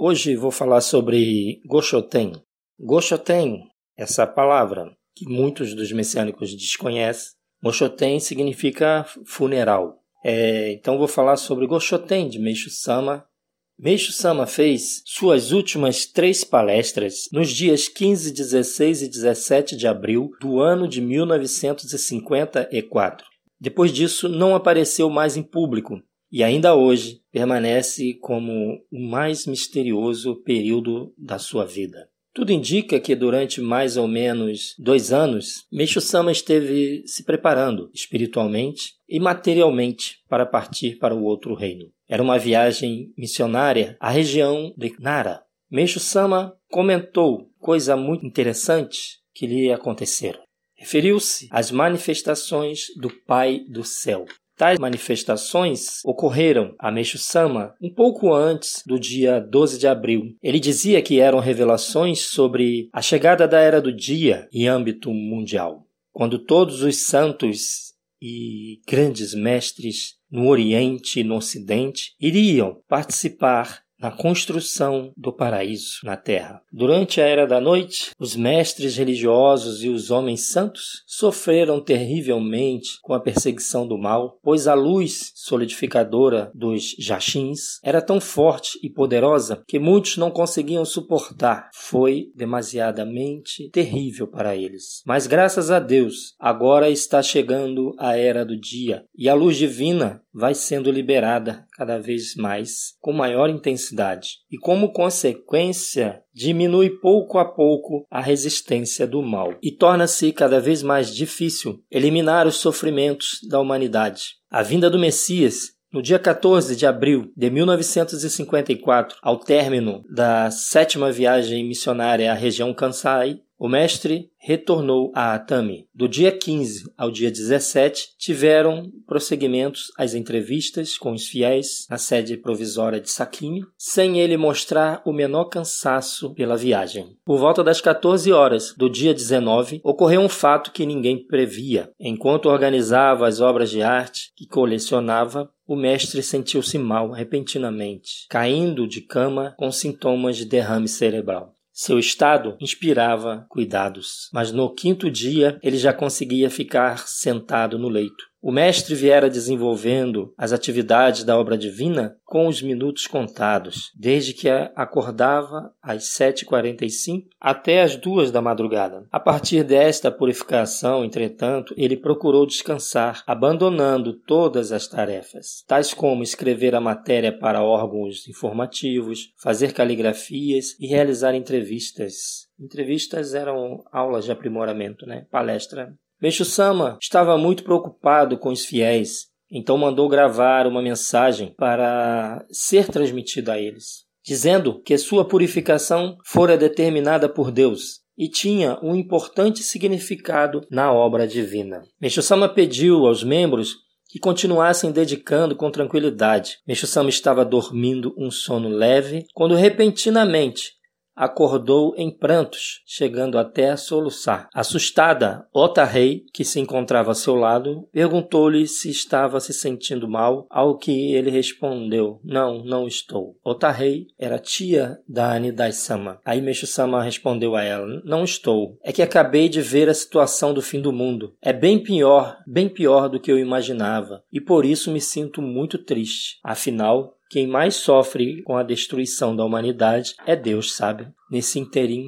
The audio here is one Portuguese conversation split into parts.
Hoje vou falar sobre Goshoten. Goshoten, essa palavra que muitos dos messiânicos desconhecem, Goshoten significa funeral. É, então vou falar sobre Goshoten de Meishu Sama. Meishu Sama fez suas últimas três palestras nos dias 15, 16 e 17 de abril do ano de 1954. Depois disso, não apareceu mais em público e ainda hoje permanece como o mais misterioso período da sua vida. Tudo indica que durante mais ou menos dois anos, Meixo Sama esteve se preparando espiritualmente e materialmente para partir para o outro reino. Era uma viagem missionária à região de Nara. Meixo Sama comentou coisa muito interessante que lhe aconteceram. Referiu-se às manifestações do Pai do Céu. Tais manifestações ocorreram a Meixo Sama um pouco antes do dia 12 de abril. Ele dizia que eram revelações sobre a chegada da Era do Dia em âmbito mundial, quando todos os santos e grandes mestres no Oriente e no Ocidente iriam participar na construção do paraíso na terra. Durante a era da noite, os mestres religiosos e os homens santos sofreram terrivelmente com a perseguição do mal, pois a luz solidificadora dos jachins era tão forte e poderosa que muitos não conseguiam suportar. Foi demasiadamente terrível para eles. Mas graças a Deus, agora está chegando a era do dia e a luz divina vai sendo liberada cada vez mais, com maior intensidade, e como consequência, diminui pouco a pouco a resistência do mal, e torna-se cada vez mais difícil eliminar os sofrimentos da humanidade. A vinda do Messias no dia 14 de abril de 1954, ao término da sétima viagem missionária à região Kansai, o mestre retornou a Atami. Do dia 15 ao dia 17, tiveram prosseguimentos as entrevistas com os fiéis na sede provisória de Saquinho, sem ele mostrar o menor cansaço pela viagem. Por volta das 14 horas do dia 19, ocorreu um fato que ninguém previa. Enquanto organizava as obras de arte que colecionava, o mestre sentiu-se mal repentinamente, caindo de cama com sintomas de derrame cerebral. Seu estado inspirava cuidados, mas no quinto dia ele já conseguia ficar sentado no leito. O mestre viera desenvolvendo as atividades da obra divina com os minutos contados, desde que acordava às 7h45 até as duas da madrugada. A partir desta purificação, entretanto, ele procurou descansar, abandonando todas as tarefas, tais como escrever a matéria para órgãos informativos, fazer caligrafias e realizar entrevistas. Entrevistas eram aulas de aprimoramento, né? Palestra Meixo Sama estava muito preocupado com os fiéis, então mandou gravar uma mensagem para ser transmitida a eles, dizendo que sua purificação fora determinada por Deus e tinha um importante significado na obra divina. Meixo Sama pediu aos membros que continuassem dedicando com tranquilidade. Meixo Sama estava dormindo um sono leve quando repentinamente acordou em prantos, chegando até a soluçar. Assustada, Otarrei, que se encontrava a seu lado, perguntou-lhe se estava se sentindo mal, ao que ele respondeu: Não, não estou. Otarrei era tia da Anidai-sama. Aí Meshu-sama respondeu a ela: Não estou. É que acabei de ver a situação do fim do mundo. É bem pior, bem pior do que eu imaginava, e por isso me sinto muito triste. Afinal, quem mais sofre com a destruição da humanidade é Deus, sabe? Nesse interim,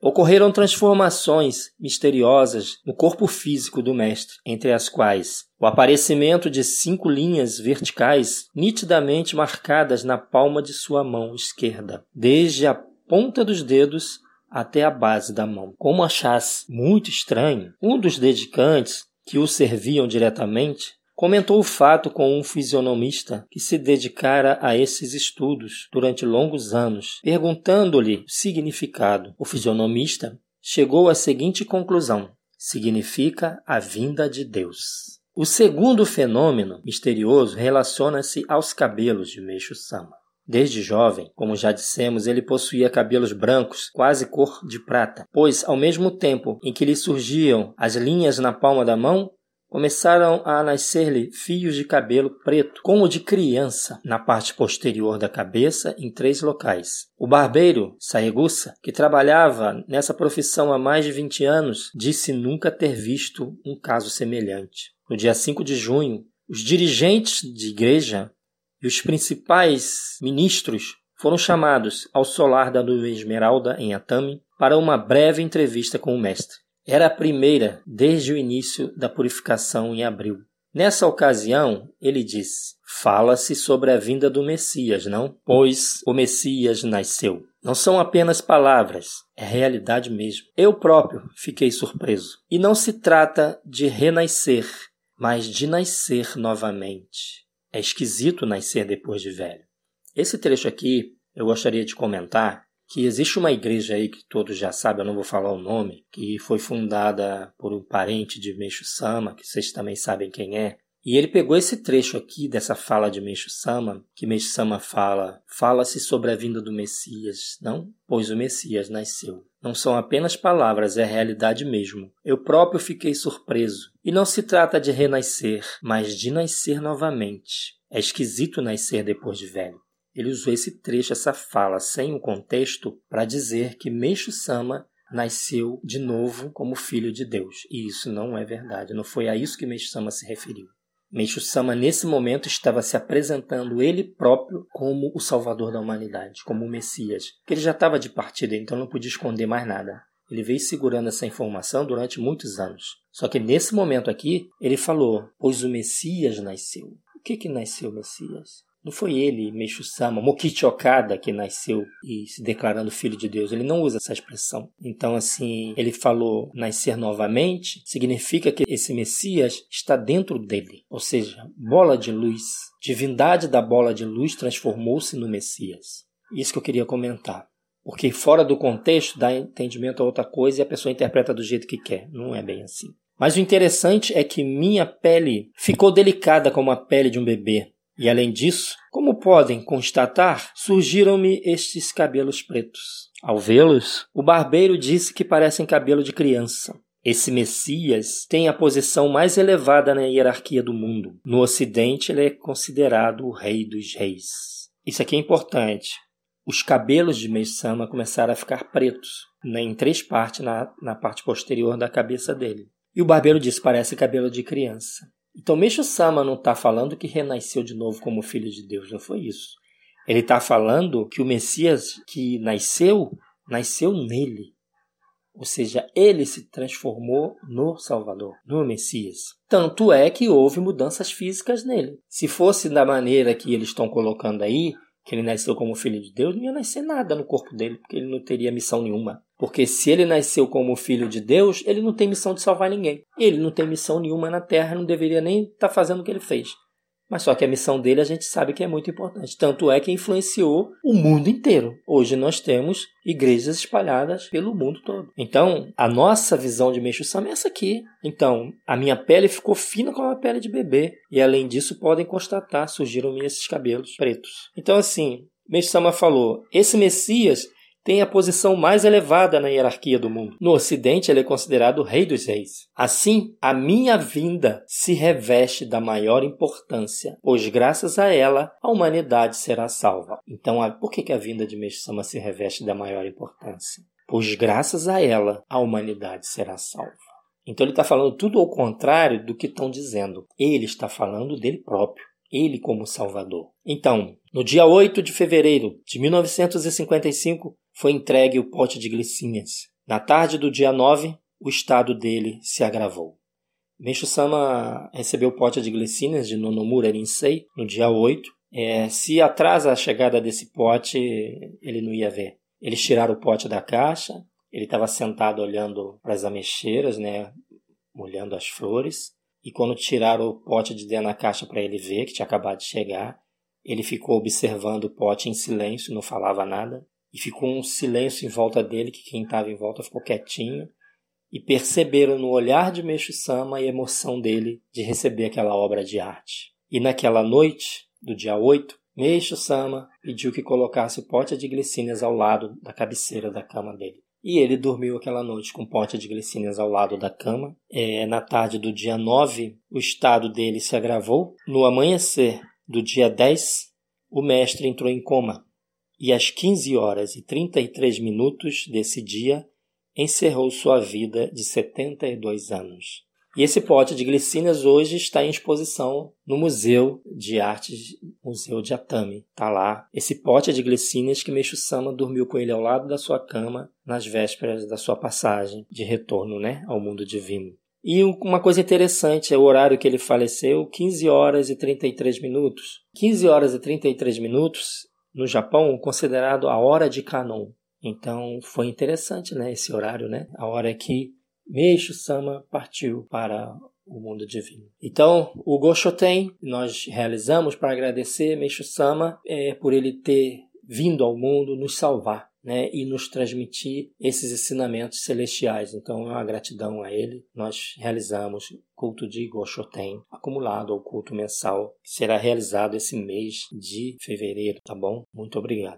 ocorreram transformações misteriosas no corpo físico do mestre, entre as quais o aparecimento de cinco linhas verticais nitidamente marcadas na palma de sua mão esquerda, desde a ponta dos dedos até a base da mão. Como achasse muito estranho, um dos dedicantes que o serviam diretamente Comentou o fato com um fisionomista que se dedicara a esses estudos durante longos anos, perguntando-lhe o significado. O fisionomista chegou à seguinte conclusão: significa a vinda de Deus. O segundo fenômeno misterioso relaciona-se aos cabelos de Meixo Sama. Desde jovem, como já dissemos, ele possuía cabelos brancos, quase cor de prata, pois ao mesmo tempo em que lhe surgiam as linhas na palma da mão, começaram a nascer-lhe fios de cabelo preto, como de criança, na parte posterior da cabeça, em três locais. O barbeiro, Saegusa, que trabalhava nessa profissão há mais de 20 anos, disse nunca ter visto um caso semelhante. No dia 5 de junho, os dirigentes de igreja e os principais ministros foram chamados ao solar da nuvem esmeralda em Atami para uma breve entrevista com o mestre. Era a primeira desde o início da purificação em abril. Nessa ocasião, ele disse: Fala-se sobre a vinda do Messias, não? Pois o Messias nasceu. Não são apenas palavras, é realidade mesmo. Eu próprio fiquei surpreso. E não se trata de renascer, mas de nascer novamente. É esquisito nascer depois de velho. Esse trecho aqui eu gostaria de comentar que existe uma igreja aí que todos já sabem, eu não vou falar o nome, que foi fundada por um parente de Meixo Sama, que vocês também sabem quem é. E ele pegou esse trecho aqui dessa fala de Meixo Sama, que Meixo Sama fala: "Fala-se sobre a vinda do Messias, não? Pois o Messias nasceu." Não são apenas palavras, é realidade mesmo. Eu próprio fiquei surpreso. E não se trata de renascer, mas de nascer novamente. É esquisito nascer depois de velho. Ele usou esse trecho, essa fala, sem o contexto, para dizer que Meixo Sama nasceu de novo como filho de Deus. E isso não é verdade. Não foi a isso que Meixo Sama se referiu. Meixo Sama, nesse momento, estava se apresentando ele próprio como o salvador da humanidade, como o Messias. Ele já estava de partida, então não podia esconder mais nada. Ele veio segurando essa informação durante muitos anos. Só que nesse momento aqui, ele falou: Pois o Messias nasceu. O que que nasceu o Messias? Não foi ele, Meixo Sama, Mokichi Okada, que nasceu e se declarando filho de Deus. Ele não usa essa expressão. Então, assim, ele falou nascer novamente, significa que esse Messias está dentro dele. Ou seja, bola de luz. Divindade da bola de luz transformou-se no Messias. Isso que eu queria comentar. Porque fora do contexto dá entendimento a outra coisa e a pessoa interpreta do jeito que quer. Não é bem assim. Mas o interessante é que minha pele ficou delicada como a pele de um bebê. E além disso, como podem constatar, surgiram-me estes cabelos pretos. Ao vê-los, o barbeiro disse que parecem cabelo de criança. Esse Messias tem a posição mais elevada na hierarquia do mundo. No Ocidente, ele é considerado o rei dos reis. Isso aqui é importante. Os cabelos de Meisama começaram a ficar pretos, né, em três partes na, na parte posterior da cabeça dele. E o barbeiro disse: parece cabelo de criança. Então, Meixo Sama não está falando que renasceu de novo como filho de Deus, não foi isso. Ele está falando que o Messias que nasceu, nasceu nele. Ou seja, ele se transformou no Salvador, no Messias. Tanto é que houve mudanças físicas nele. Se fosse da maneira que eles estão colocando aí, que ele nasceu como filho de Deus, não ia nascer nada no corpo dele, porque ele não teria missão nenhuma. Porque se ele nasceu como filho de Deus, ele não tem missão de salvar ninguém. Ele não tem missão nenhuma na terra, não deveria nem estar tá fazendo o que ele fez. Mas só que a missão dele a gente sabe que é muito importante. Tanto é que influenciou o mundo inteiro. Hoje nós temos igrejas espalhadas pelo mundo todo. Então, a nossa visão de Meixo Sama é essa aqui. Então, a minha pele ficou fina como a pele de bebê. E além disso, podem constatar, surgiram-me esses cabelos pretos. Então, assim, Meixo Sama falou: esse Messias tem a posição mais elevada na hierarquia do mundo. No Ocidente, ele é considerado o rei dos reis. Assim, a minha vinda se reveste da maior importância, pois graças a ela a humanidade será salva. Então, por que, a vinda de Meshama se reveste da maior importância? Pois graças a ela a humanidade será salva. Então ele está falando tudo ao contrário do que estão dizendo. Ele está falando dele próprio ele como Salvador. Então, no dia 8 de fevereiro de 1955, foi entregue o pote de glicinhas. Na tarde do dia 9, o estado dele se agravou. Meixo Sama recebeu o pote de glicínias de Nonomura Rinsei no dia 8. É, se atrasa a chegada desse pote, ele não ia ver. Eles tiraram o pote da caixa, ele estava sentado olhando para as ameixeiras, né, olhando as flores. E quando tiraram o pote de dentro da caixa para ele ver, que tinha acabado de chegar, ele ficou observando o pote em silêncio, não falava nada e ficou um silêncio em volta dele, que quem estava em volta ficou quietinho, e perceberam no olhar de Meixo Sama a emoção dele de receber aquela obra de arte. E naquela noite, do dia 8, Meixo Sama pediu que colocasse o pote de glicínias ao lado da cabeceira da cama dele. e ele dormiu aquela noite com um pote de glicínias ao lado da cama. É, na tarde do dia 9, o estado dele se agravou. No amanhecer do dia 10, o mestre entrou em coma. E às 15 horas e 33 minutos desse dia, encerrou sua vida de 72 anos. E esse pote de glicínias hoje está em exposição no Museu de Artes, Museu de Atami. Está lá esse pote de glicínias que Meixo Sama dormiu com ele ao lado da sua cama nas vésperas da sua passagem de retorno né, ao mundo divino. E uma coisa interessante é o horário que ele faleceu, 15 horas e 33 minutos. 15 horas e 33 minutos no Japão considerado a hora de Kanon. Então foi interessante, né, esse horário, né? A hora que Meixo Sama partiu para o mundo divino. Então, o Goshoten nós realizamos para agradecer Meixo Sama é, por ele ter vindo ao mundo nos salvar. Né, e nos transmitir esses ensinamentos celestiais. Então, é uma gratidão a ele. Nós realizamos culto de Goshoten, acumulado ao culto mensal, que será realizado esse mês de fevereiro, tá bom? Muito obrigado.